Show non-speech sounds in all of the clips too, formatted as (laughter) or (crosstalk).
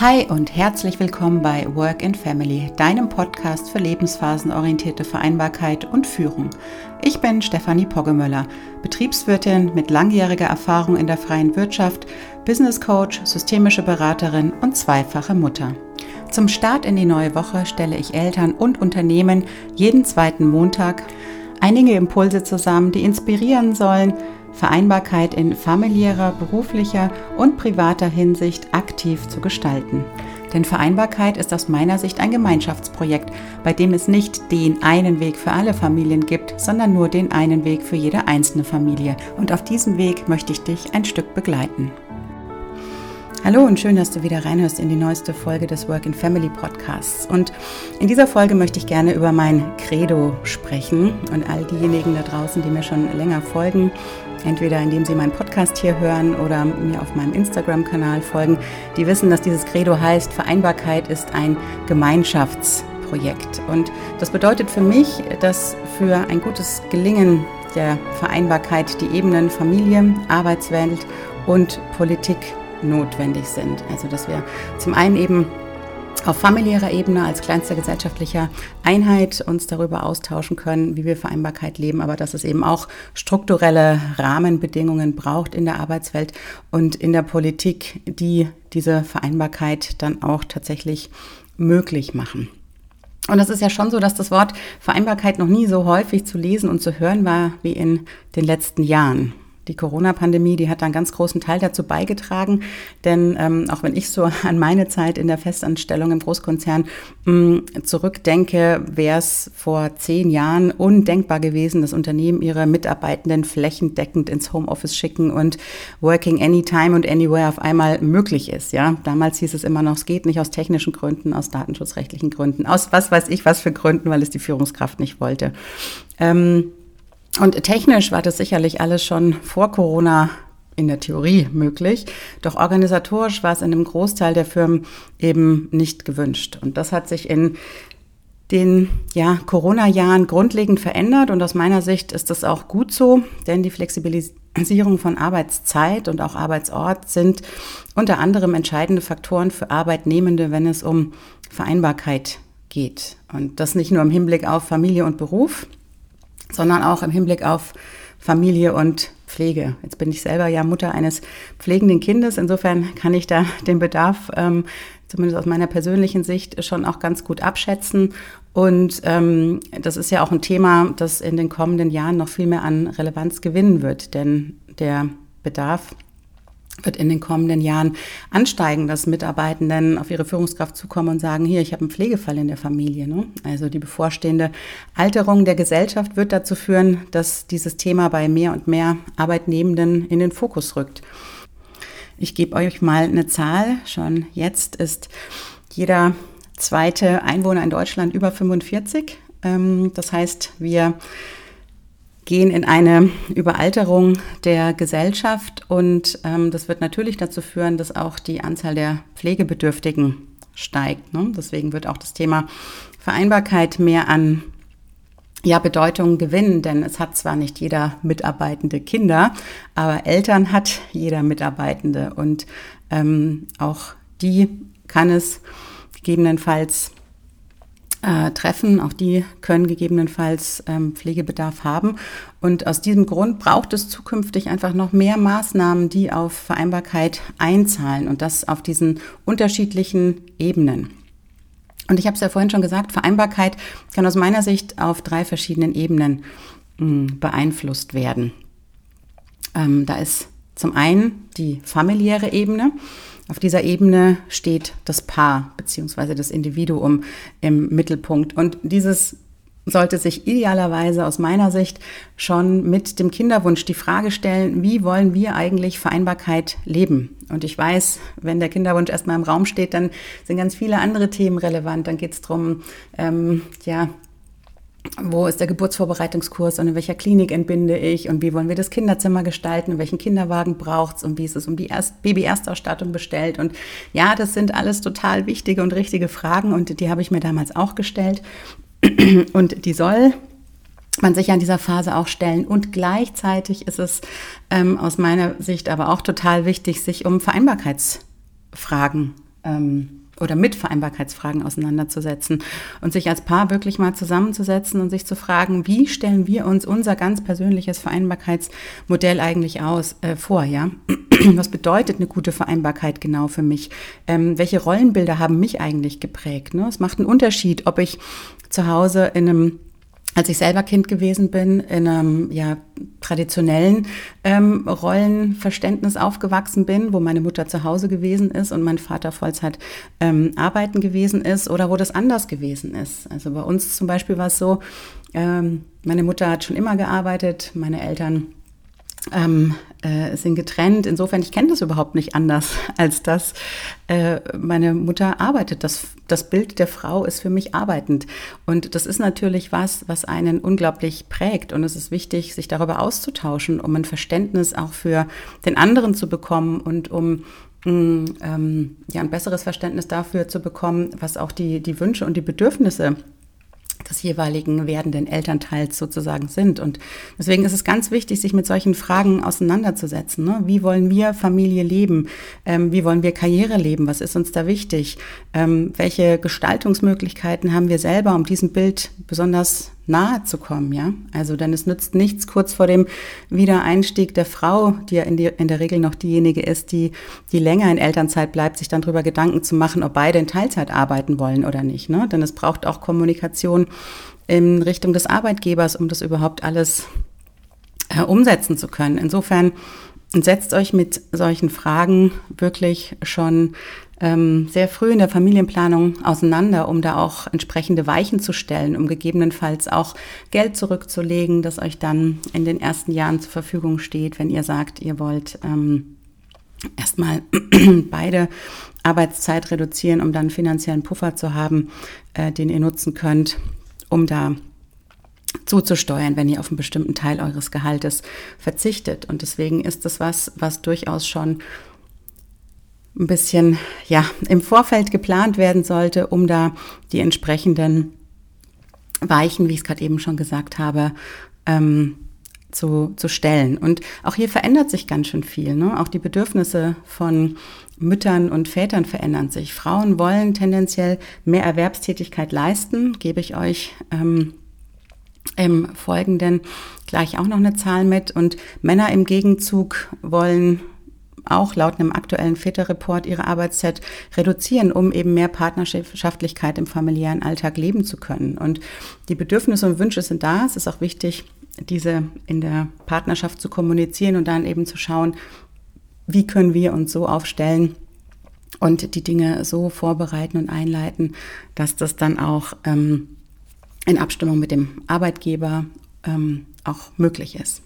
Hi und herzlich willkommen bei Work and Family, deinem Podcast für lebensphasenorientierte Vereinbarkeit und Führung. Ich bin Stefanie Poggemöller, Betriebswirtin mit langjähriger Erfahrung in der freien Wirtschaft, Business Coach, systemische Beraterin und zweifache Mutter. Zum Start in die neue Woche stelle ich Eltern und Unternehmen jeden zweiten Montag einige Impulse zusammen, die inspirieren sollen, Vereinbarkeit in familiärer, beruflicher und privater Hinsicht aktiv zu gestalten. Denn Vereinbarkeit ist aus meiner Sicht ein Gemeinschaftsprojekt, bei dem es nicht den einen Weg für alle Familien gibt, sondern nur den einen Weg für jede einzelne Familie. Und auf diesem Weg möchte ich dich ein Stück begleiten. Hallo und schön, dass du wieder reinhörst in die neueste Folge des Work in Family Podcasts. Und in dieser Folge möchte ich gerne über mein Credo sprechen und all diejenigen da draußen, die mir schon länger folgen, entweder indem sie meinen Podcast hier hören oder mir auf meinem Instagram-Kanal folgen, die wissen, dass dieses Credo heißt, Vereinbarkeit ist ein Gemeinschaftsprojekt. Und das bedeutet für mich, dass für ein gutes Gelingen der Vereinbarkeit die Ebenen Familie, Arbeitswelt und Politik notwendig sind. Also dass wir zum einen eben auf familiärer Ebene als kleinster gesellschaftlicher Einheit uns darüber austauschen können, wie wir Vereinbarkeit leben, aber dass es eben auch strukturelle Rahmenbedingungen braucht in der Arbeitswelt und in der Politik, die diese Vereinbarkeit dann auch tatsächlich möglich machen. Und es ist ja schon so, dass das Wort Vereinbarkeit noch nie so häufig zu lesen und zu hören war wie in den letzten Jahren. Die Corona-Pandemie, die hat einen ganz großen Teil dazu beigetragen, denn ähm, auch wenn ich so (laughs) an meine Zeit in der Festanstellung im Großkonzern mh, mm, zurückdenke, wäre es vor zehn Jahren undenkbar gewesen, dass Unternehmen ihre Mitarbeitenden flächendeckend ins Homeoffice schicken und Working Anytime und Anywhere auf einmal möglich ist. Ja, damals hieß es immer noch, es geht nicht aus technischen Gründen, aus datenschutzrechtlichen Gründen, aus was weiß ich was für Gründen, weil es die Führungskraft nicht wollte. Ähm, und technisch war das sicherlich alles schon vor Corona in der Theorie möglich. Doch organisatorisch war es in einem Großteil der Firmen eben nicht gewünscht. Und das hat sich in den ja, Corona-Jahren grundlegend verändert. Und aus meiner Sicht ist das auch gut so, denn die Flexibilisierung von Arbeitszeit und auch Arbeitsort sind unter anderem entscheidende Faktoren für Arbeitnehmende, wenn es um Vereinbarkeit geht. Und das nicht nur im Hinblick auf Familie und Beruf, sondern auch im Hinblick auf Familie und Pflege. Jetzt bin ich selber ja Mutter eines pflegenden Kindes. Insofern kann ich da (laughs) den Bedarf, ähm, zumindest aus meiner persönlichen Sicht, schon auch ganz gut abschätzen. Und ähm, das ist ja auch ein Thema, das in den kommenden Jahren noch viel mehr an Relevanz gewinnen wird. Denn der Bedarf wird in den kommenden Jahren ansteigen, dass Mitarbeitenden auf ihre Führungskraft zukommen und sagen, hier, ich habe einen Pflegefall in der Familie. Ne? Also die bevorstehende Alterung der Gesellschaft wird dazu führen, dass dieses Thema bei mehr und mehr Arbeitnehmenden in den Fokus rückt. Ich gebe euch mal eine Zahl. Schon jetzt ist jeder zweite Einwohner in Deutschland über 45. Ähm, das heißt, wir gehen in eine Überalterung der Gesellschaft und ähm, das wird natürlich dazu führen, dass auch die Anzahl der Pflegebedürftigen steigt. Ne? Deswegen wird auch das Thema Vereinbarkeit mehr an ja, Bedeutung gewinnen, denn es hat zwar nicht jeder Mitarbeitende Kinder, aber Eltern hat jeder Mitarbeitende und ähm, auch die kann es gegebenenfalls äh, treffen. Auch die können gegebenenfalls ähm, Pflegebedarf haben. Und aus diesem Grund braucht es zukünftig einfach noch mehr Maßnahmen, die auf Vereinbarkeit einzahlen und das auf diesen unterschiedlichen Ebenen. Und ich habe es ja vorhin schon gesagt, Vereinbarkeit kann aus meiner Sicht auf drei verschiedenen Ebenen mh, hm, beeinflusst werden. Ähm, da ist zum einen die familiäre Ebene. Auf dieser Ebene steht das Paar bzw. das Individuum im Mittelpunkt. Und dieses sollte sich idealerweise aus meiner Sicht schon mit dem Kinderwunsch die Frage stellen, wie wollen wir eigentlich Vereinbarkeit leben? Und ich weiß, wenn der Kinderwunsch erstmal im Raum steht, dann sind ganz viele andere Themen relevant. Dann geht es darum, ähm, ja, wo ist der Geburtsvorbereitungskurs und in welcher Klinik entbinde ich und wie wollen wir das Kinderzimmer gestalten und welchen Kinderwagen braucht es und wie ist es um die Erst Baby-Erstausstattung bestellt. Und ja, das sind alles total wichtige und richtige Fragen und die habe ich mir damals auch gestellt. (clears throat) Und die soll man sich an dieser Phase auch stellen. Und gleichzeitig ist es ähm, aus meiner Sicht aber auch total wichtig, sich um Vereinbarkeitsfragen ähm, oder mit Vereinbarkeitsfragen auseinanderzusetzen und sich als Paar wirklich mal zusammenzusetzen und sich zu fragen, wie stellen wir uns unser ganz persönliches Vereinbarkeitsmodell eigentlich aus äh, vor, ja? (clears throat) Was bedeutet eine gute Vereinbarkeit genau für mich? Ähm, welche Rollenbilder haben mich eigentlich geprägt? Ne? Es macht einen Unterschied, ob ich zu Hause in einem als ich selber Kind gewesen bin, in einem ja, traditionellen ähm, Rollenverständnis aufgewachsen bin, wo meine Mutter zu Hause gewesen ist und mein Vater Vollzeit ähm, arbeiten gewesen ist oder wo das anders gewesen ist. Also bei uns zum Beispiel war es so, ähm, meine Mutter hat schon immer gearbeitet, meine Eltern ähm, äh, sind getrennt. Insofern, ich kenne das überhaupt nicht anders, (laughs) als dass äh, meine Mutter arbeitet. Das, das Bild der Frau ist für mich arbeitend. Und das ist natürlich was, was einen unglaublich prägt. Und es ist wichtig, sich darüber auszutauschen, um ein Verständnis auch für den anderen zu bekommen und um mm, ähm, ja, ein besseres Verständnis dafür zu bekommen, was auch die, die Wünsche und die Bedürfnisse des jeweiligen werdenden Elternteils sozusagen sind. Und deswegen ist es ganz wichtig, sich mit solchen Fragen auseinanderzusetzen. Ne? Wie wollen wir Familie leben? Ähm, wie wollen wir Karriere leben? Was ist uns da wichtig? Ähm, welche Gestaltungsmöglichkeiten haben wir selber, um diesem Bild besonders nahe zu kommen, ja. Also denn es nützt nichts kurz vor dem Wiedereinstieg der Frau, die ja in, die, in der Regel noch diejenige ist, die, die länger in Elternzeit bleibt, sich dann darüber Gedanken zu machen, ob beide in Teilzeit arbeiten wollen oder nicht. Ne? Denn es braucht auch Kommunikation in Richtung des Arbeitgebers, um das überhaupt alles äh, umsetzen zu können. Insofern setzt euch mit solchen Fragen wirklich schon ähm, sehr früh in der Familienplanung auseinander, um da auch entsprechende Weichen zu stellen, um gegebenenfalls auch Geld zurückzulegen, das euch dann in den ersten Jahren zur Verfügung steht, wenn ihr sagt, ihr wollt ähm, erstmal (clears throat) beide Arbeitszeit reduzieren, um dann finanziellen Puffer zu haben, äh, den ihr nutzen könnt, um da zuzusteuern, wenn ihr auf einen bestimmten Teil eures Gehaltes verzichtet. Und deswegen ist das was, was durchaus schon ein bisschen ja, im Vorfeld geplant werden sollte, um da die entsprechenden Weichen, wie ich es gerade eben schon gesagt habe, ähm, zu, zu stellen. Und auch hier verändert sich ganz schön viel. Ne? Auch die Bedürfnisse von Müttern und Vätern verändern sich. Frauen wollen tendenziell mehr Erwerbstätigkeit leisten, gebe ich euch ähm, im Folgenden gleich auch noch eine Zahl mit. Und Männer im Gegenzug wollen auch laut einem aktuellen Väterreport ihre Arbeitszeit reduzieren, um eben mehr Partnerschaftlichkeit im familiären Alltag leben zu können. Und die Bedürfnisse und Wünsche sind da. Es ist auch wichtig, diese in der Partnerschaft zu kommunizieren und dann eben zu schauen, wie können wir uns so aufstellen und die Dinge so vorbereiten und einleiten, dass das dann auch ähm, in Abstimmung mit dem Arbeitgeber ähm, auch möglich ist.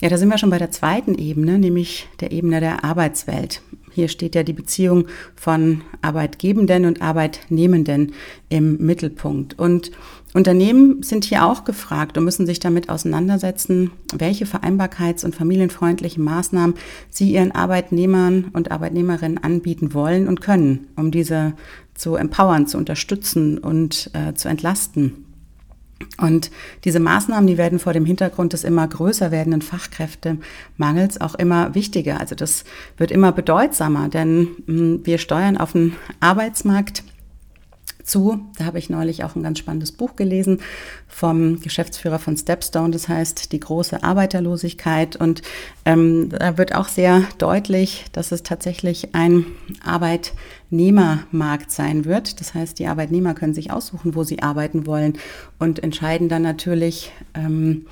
Ja, da sind wir schon bei der zweiten Ebene, nämlich der Ebene der Arbeitswelt. Hier steht ja die Beziehung von Arbeitgebenden und Arbeitnehmenden im Mittelpunkt. Und Unternehmen sind hier auch gefragt und müssen sich damit auseinandersetzen, welche vereinbarkeits- und familienfreundlichen Maßnahmen sie ihren Arbeitnehmern und Arbeitnehmerinnen anbieten wollen und können, um diese zu empowern, zu unterstützen und äh, zu entlasten. Und diese Maßnahmen, die werden vor dem Hintergrund des immer größer werdenden Fachkräftemangels auch immer wichtiger. Also das wird immer bedeutsamer, denn hm, wir steuern auf einen Arbeitsmarkt, zu. Da habe ich neulich auch ein ganz spannendes Buch gelesen vom Geschäftsführer von Stepstone, das heißt die große Arbeiterlosigkeit. Und ähm, da wird auch sehr deutlich, dass es tatsächlich ein Arbeitnehmermarkt sein wird. Das heißt, die Arbeitnehmer können sich aussuchen, wo sie arbeiten wollen und entscheiden dann natürlich, ähm,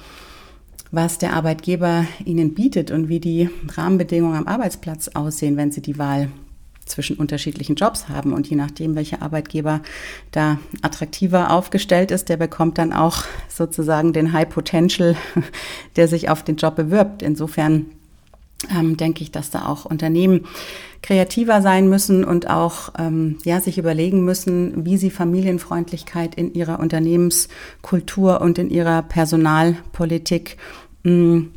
was der Arbeitgeber ihnen bietet und wie die Rahmenbedingungen am Arbeitsplatz aussehen, wenn sie die Wahl zwischen unterschiedlichen Jobs haben. Und je nachdem, welcher Arbeitgeber da attraktiver aufgestellt ist, der bekommt dann auch sozusagen den High Potential, (laughs) der sich auf den Job bewirbt. Insofern ähm, denke ich, dass da auch Unternehmen kreativer sein müssen und auch ähm, ja, sich überlegen müssen, wie sie Familienfreundlichkeit in ihrer Unternehmenskultur und in ihrer Personalpolitik mh, mm,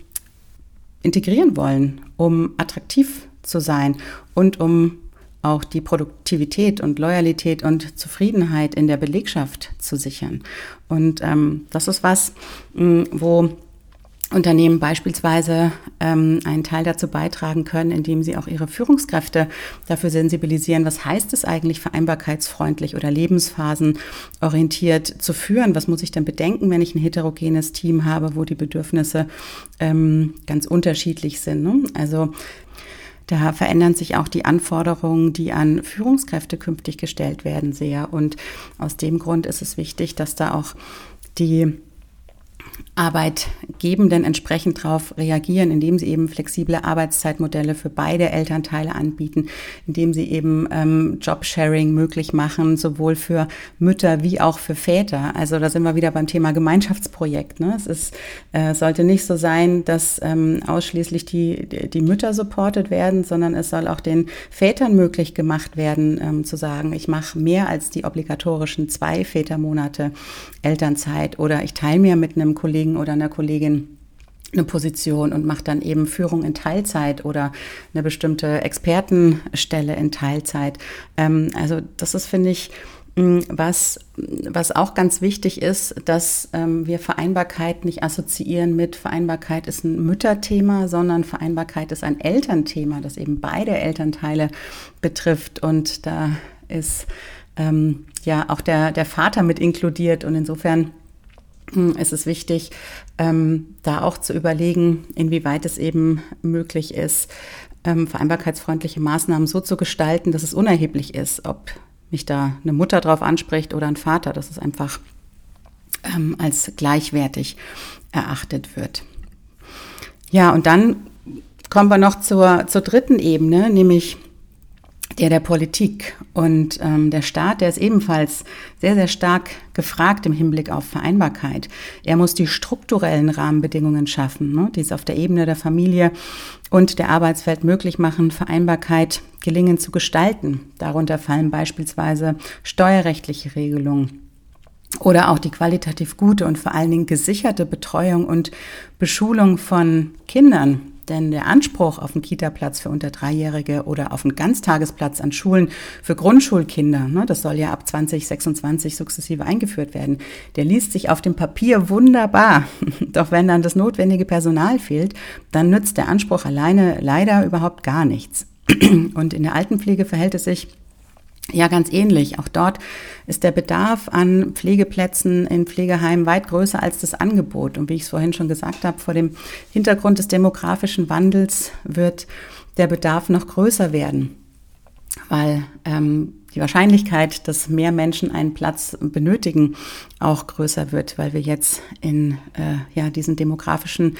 integrieren wollen, um attraktiv zu sein und um auch die Produktivität und Loyalität und Zufriedenheit in der Belegschaft zu sichern. Und ähm, das ist was, wo Unternehmen beispielsweise ähm, einen Teil dazu beitragen können, indem sie auch ihre Führungskräfte dafür sensibilisieren, was heißt es eigentlich, vereinbarkeitsfreundlich oder lebensphasenorientiert zu führen? Was muss ich denn bedenken, wenn ich ein heterogenes Team habe, wo die Bedürfnisse ähm, ganz unterschiedlich sind? Ne? Also da verändern sich auch die Anforderungen, die an Führungskräfte künftig gestellt werden, sehr. Und aus dem Grund ist es wichtig, dass da auch die Arbeitgebenden entsprechend darauf reagieren, indem sie eben flexible Arbeitszeitmodelle für beide Elternteile anbieten, indem sie eben ähm, Jobsharing möglich machen, sowohl für Mütter wie auch für Väter. Also da sind wir wieder beim Thema Gemeinschaftsprojekt. Ne? Es ist, äh, sollte nicht so sein, dass ähm, ausschließlich die, die Mütter supportet werden, sondern es soll auch den Vätern möglich gemacht werden, ähm, zu sagen, ich mache mehr als die obligatorischen zwei Vätermonate Elternzeit oder ich teile mir mit einem Kollegen oder einer Kollegin eine Position und macht dann eben Führung in Teilzeit oder eine bestimmte Expertenstelle in Teilzeit. Ähm, also das ist, finde ich, mm, was, was auch ganz wichtig ist, dass ähm, wir Vereinbarkeit nicht assoziieren mit Vereinbarkeit ist ein Mütterthema, sondern Vereinbarkeit ist ein Elternthema, das eben beide Elternteile betrifft. Und da ist ähm, ja auch der, der Vater mit inkludiert. Und insofern ist es wichtig, ähm, da auch zu überlegen, inwieweit es eben möglich ist, ähm, vereinbarkeitsfreundliche Maßnahmen so zu gestalten, dass es unerheblich ist, ob mich da eine Mutter drauf anspricht oder ein Vater, dass es einfach ähm, als gleichwertig erachtet wird. Ja, und dann kommen wir noch zur, zur dritten Ebene, nämlich der der Politik. Und ähm, der Staat, der ist ebenfalls sehr, sehr stark gefragt im Hinblick auf Vereinbarkeit. Er muss die strukturellen Rahmenbedingungen schaffen, ne, die es auf der Ebene der Familie und der Arbeitswelt möglich machen, Vereinbarkeit gelingen zu gestalten. Darunter fallen beispielsweise steuerrechtliche Regelungen oder auch die qualitativ gute und vor allen Dingen gesicherte Betreuung und Beschulung von Kindern denn der Anspruch auf einen Kita-Platz für unter Dreijährige oder auf einen Ganztagesplatz an Schulen für Grundschulkinder, ne, das soll ja ab 2026 sukzessive eingeführt werden, der liest sich auf dem Papier wunderbar. (laughs) Doch wenn dann das notwendige Personal fehlt, dann nützt der Anspruch alleine leider überhaupt gar nichts. (clears throat) Und in der Altenpflege verhält es sich ja, ganz ähnlich. Auch dort ist der Bedarf an Pflegeplätzen in Pflegeheimen weit größer als das Angebot. Und wie ich es vorhin schon gesagt habe, vor dem Hintergrund des demografischen Wandels wird der Bedarf noch größer werden, weil ähm, die Wahrscheinlichkeit, dass mehr Menschen einen Platz benötigen, auch größer wird, weil wir jetzt in äh, ja, diesen demografischen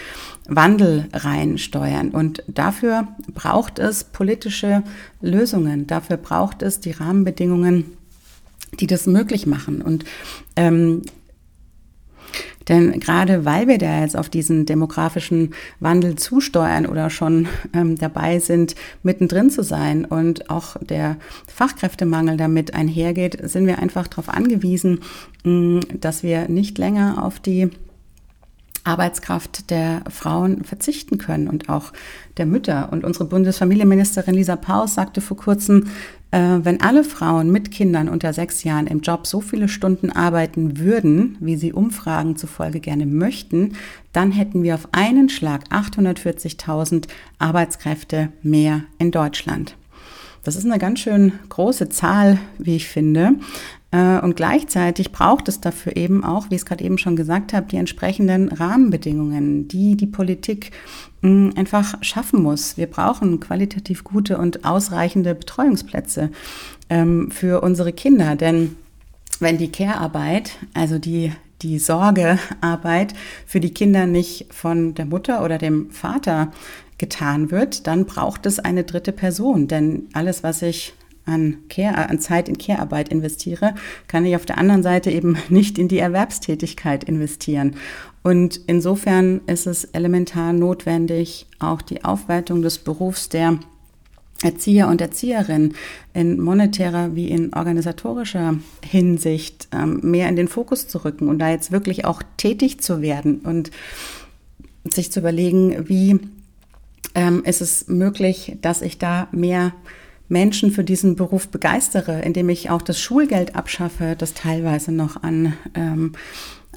Wandel reinsteuern. Und dafür braucht es politische Lösungen, dafür braucht es die Rahmenbedingungen, die das möglich machen. Und ähm, denn gerade weil wir da jetzt auf diesen demografischen Wandel zusteuern oder schon ähm, dabei sind, mittendrin zu sein und auch der Fachkräftemangel damit einhergeht, sind wir einfach darauf angewiesen, mh, mm, dass wir nicht länger auf die Arbeitskraft der Frauen verzichten können und auch der Mütter. Und unsere Bundesfamilienministerin Lisa Paus sagte vor kurzem, wenn alle Frauen mit Kindern unter sechs Jahren im Job so viele Stunden arbeiten würden, wie sie Umfragen zufolge gerne möchten, dann hätten wir auf einen Schlag 840.000 Arbeitskräfte mehr in Deutschland. Das ist eine ganz schön große Zahl, wie ich finde. Äh, und gleichzeitig braucht es dafür eben auch, wie ich es gerade eben schon gesagt habe, die entsprechenden Rahmenbedingungen, die die Politik mm, einfach schaffen muss. Wir brauchen qualitativ gute und ausreichende Betreuungsplätze ähm, für unsere Kinder, denn wenn die Care-Arbeit, also die die Sorgearbeit für die Kinder nicht von der Mutter oder dem Vater getan wird, dann braucht es eine dritte Person. Denn alles, was ich an, Care, an Zeit in Care-Arbeit investiere, kann ich auf der anderen Seite eben (laughs) nicht in die Erwerbstätigkeit investieren. Und insofern ist es elementar notwendig, auch die Aufwertung des Berufs der Erzieher und Erzieherinnen in monetärer wie in organisatorischer Hinsicht ähm, mehr in den Fokus zu rücken und da jetzt wirklich auch tätig zu werden und sich zu überlegen, wie ähm, ist es möglich, dass ich da mehr Menschen für diesen Beruf begeistere, indem ich auch das Schulgeld abschaffe, das teilweise noch an ähm,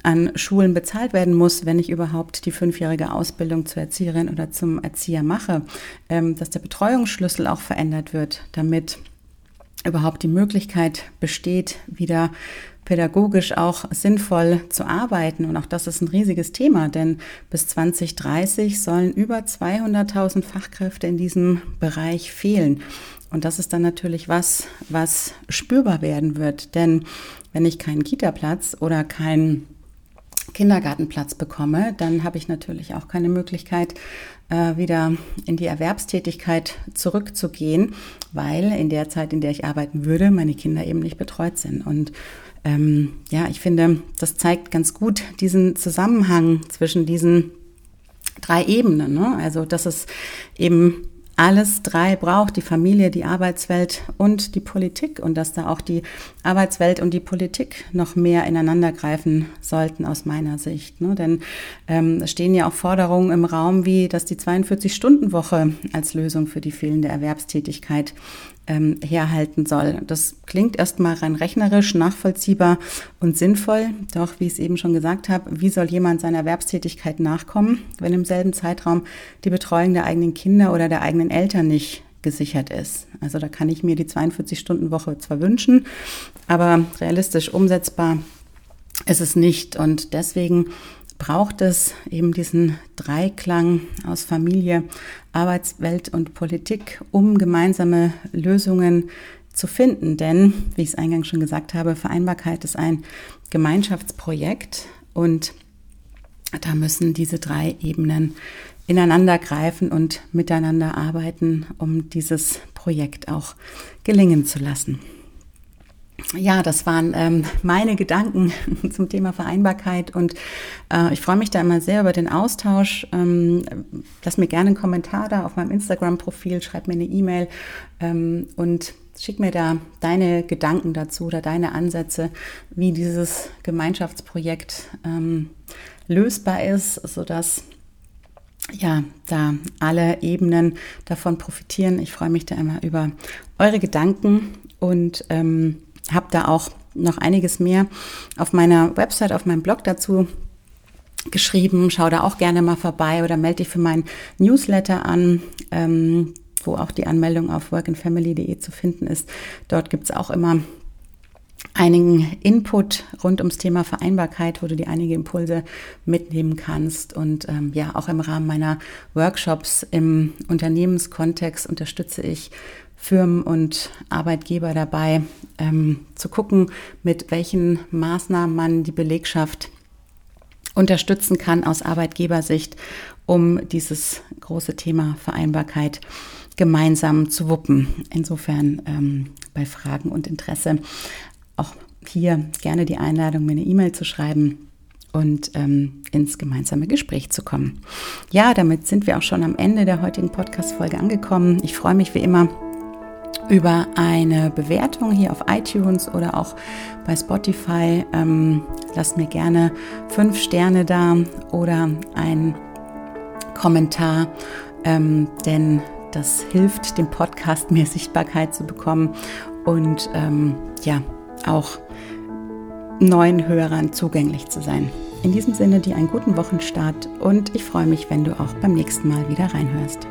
an Schulen bezahlt werden muss, wenn ich überhaupt die fünfjährige Ausbildung zur Erzieherin oder zum Erzieher mache, ähm, dass der Betreuungsschlüssel auch verändert wird, damit überhaupt die Möglichkeit besteht, wieder pädagogisch auch sinnvoll zu arbeiten. Und auch das ist ein riesiges Thema, denn bis 2030 sollen über 200.000 Fachkräfte in diesem Bereich fehlen. Und das ist dann natürlich was, was spürbar werden wird. Denn wenn ich keinen Kita-Platz oder keinen Kindergartenplatz bekomme, dann habe ich natürlich auch keine Möglichkeit, äh, wieder in die Erwerbstätigkeit zurückzugehen, weil in der Zeit, in der ich arbeiten würde, meine Kinder eben nicht betreut sind. Und ähm, ja, ich finde, das zeigt ganz gut diesen Zusammenhang zwischen diesen drei Ebenen. Ne? Also, dass es eben alles drei braucht, die Familie, die Arbeitswelt und die Politik und dass da auch die Arbeitswelt und die Politik noch mehr ineinander greifen sollten aus meiner Sicht. Ne? Denn ähm, es stehen ja auch Forderungen im Raum, wie dass die 42-Stunden-Woche als Lösung für die fehlende Erwerbstätigkeit ähm, herhalten soll. Das klingt erstmal rein rechnerisch, nachvollziehbar und sinnvoll. Doch, wie ich es eben schon gesagt habe, wie soll jemand seiner Erwerbstätigkeit nachkommen, wenn im selben Zeitraum die Betreuung der eigenen Kinder oder der eigenen Eltern nicht gesichert ist. Also da kann ich mir die 42-Stunden-Woche zwar wünschen, aber realistisch umsetzbar ist es nicht. Und deswegen braucht es eben diesen Dreiklang aus Familie, Arbeitswelt und Politik, um gemeinsame Lösungen zu finden. Denn, wie ich es eingangs schon gesagt habe, Vereinbarkeit ist ein Gemeinschaftsprojekt und da müssen diese drei Ebenen ineinander greifen und miteinander arbeiten, um dieses Projekt auch gelingen zu lassen. Ja, das waren ähm, meine Gedanken (laughs) zum Thema Vereinbarkeit und äh, ich freue mich da immer sehr über den Austausch. Ähm, lass mir gerne einen Kommentar da auf meinem Instagram-Profil, schreib mir eine E-Mail ähm, und schick mir da deine Gedanken dazu oder deine Ansätze, wie dieses Gemeinschaftsprojekt ähm, lösbar ist, sodass ja, da alle Ebenen davon profitieren. Ich freue mich da immer über eure Gedanken und ähm, habe da auch noch einiges mehr auf meiner Website, auf meinem Blog dazu geschrieben. Schau da auch gerne mal vorbei oder melde dich für meinen Newsletter an, ähm, wo auch die Anmeldung auf workandfamily.de zu finden ist. Dort gibt es auch immer einigen Input rund ums Thema Vereinbarkeit, wo du dir einige Impulse mitnehmen kannst. Und ähm, ja, auch im Rahmen meiner Workshops im Unternehmenskontext unterstütze ich Firmen und Arbeitgeber dabei, ähm, zu gucken, mit welchen Maßnahmen man die Belegschaft unterstützen kann aus Arbeitgebersicht, um dieses große Thema Vereinbarkeit gemeinsam zu wuppen. Insofern ähm, bei Fragen und Interesse auch hier gerne die Einladung, mir eine E-Mail zu schreiben und ähm, ins gemeinsame Gespräch zu kommen. Ja, damit sind wir auch schon am Ende der heutigen Podcast-Folge angekommen. Ich freue mich wie immer über eine Bewertung hier auf iTunes oder auch bei Spotify. Ähm, lasst mir gerne fünf Sterne da oder ein Kommentar, ähm, denn das hilft dem Podcast mehr Sichtbarkeit zu bekommen und ähm, ja, auch neuen Hörern zugänglich zu sein. In diesem Sinne dir einen guten Wochenstart und ich freue mich, wenn du auch beim nächsten Mal wieder reinhörst.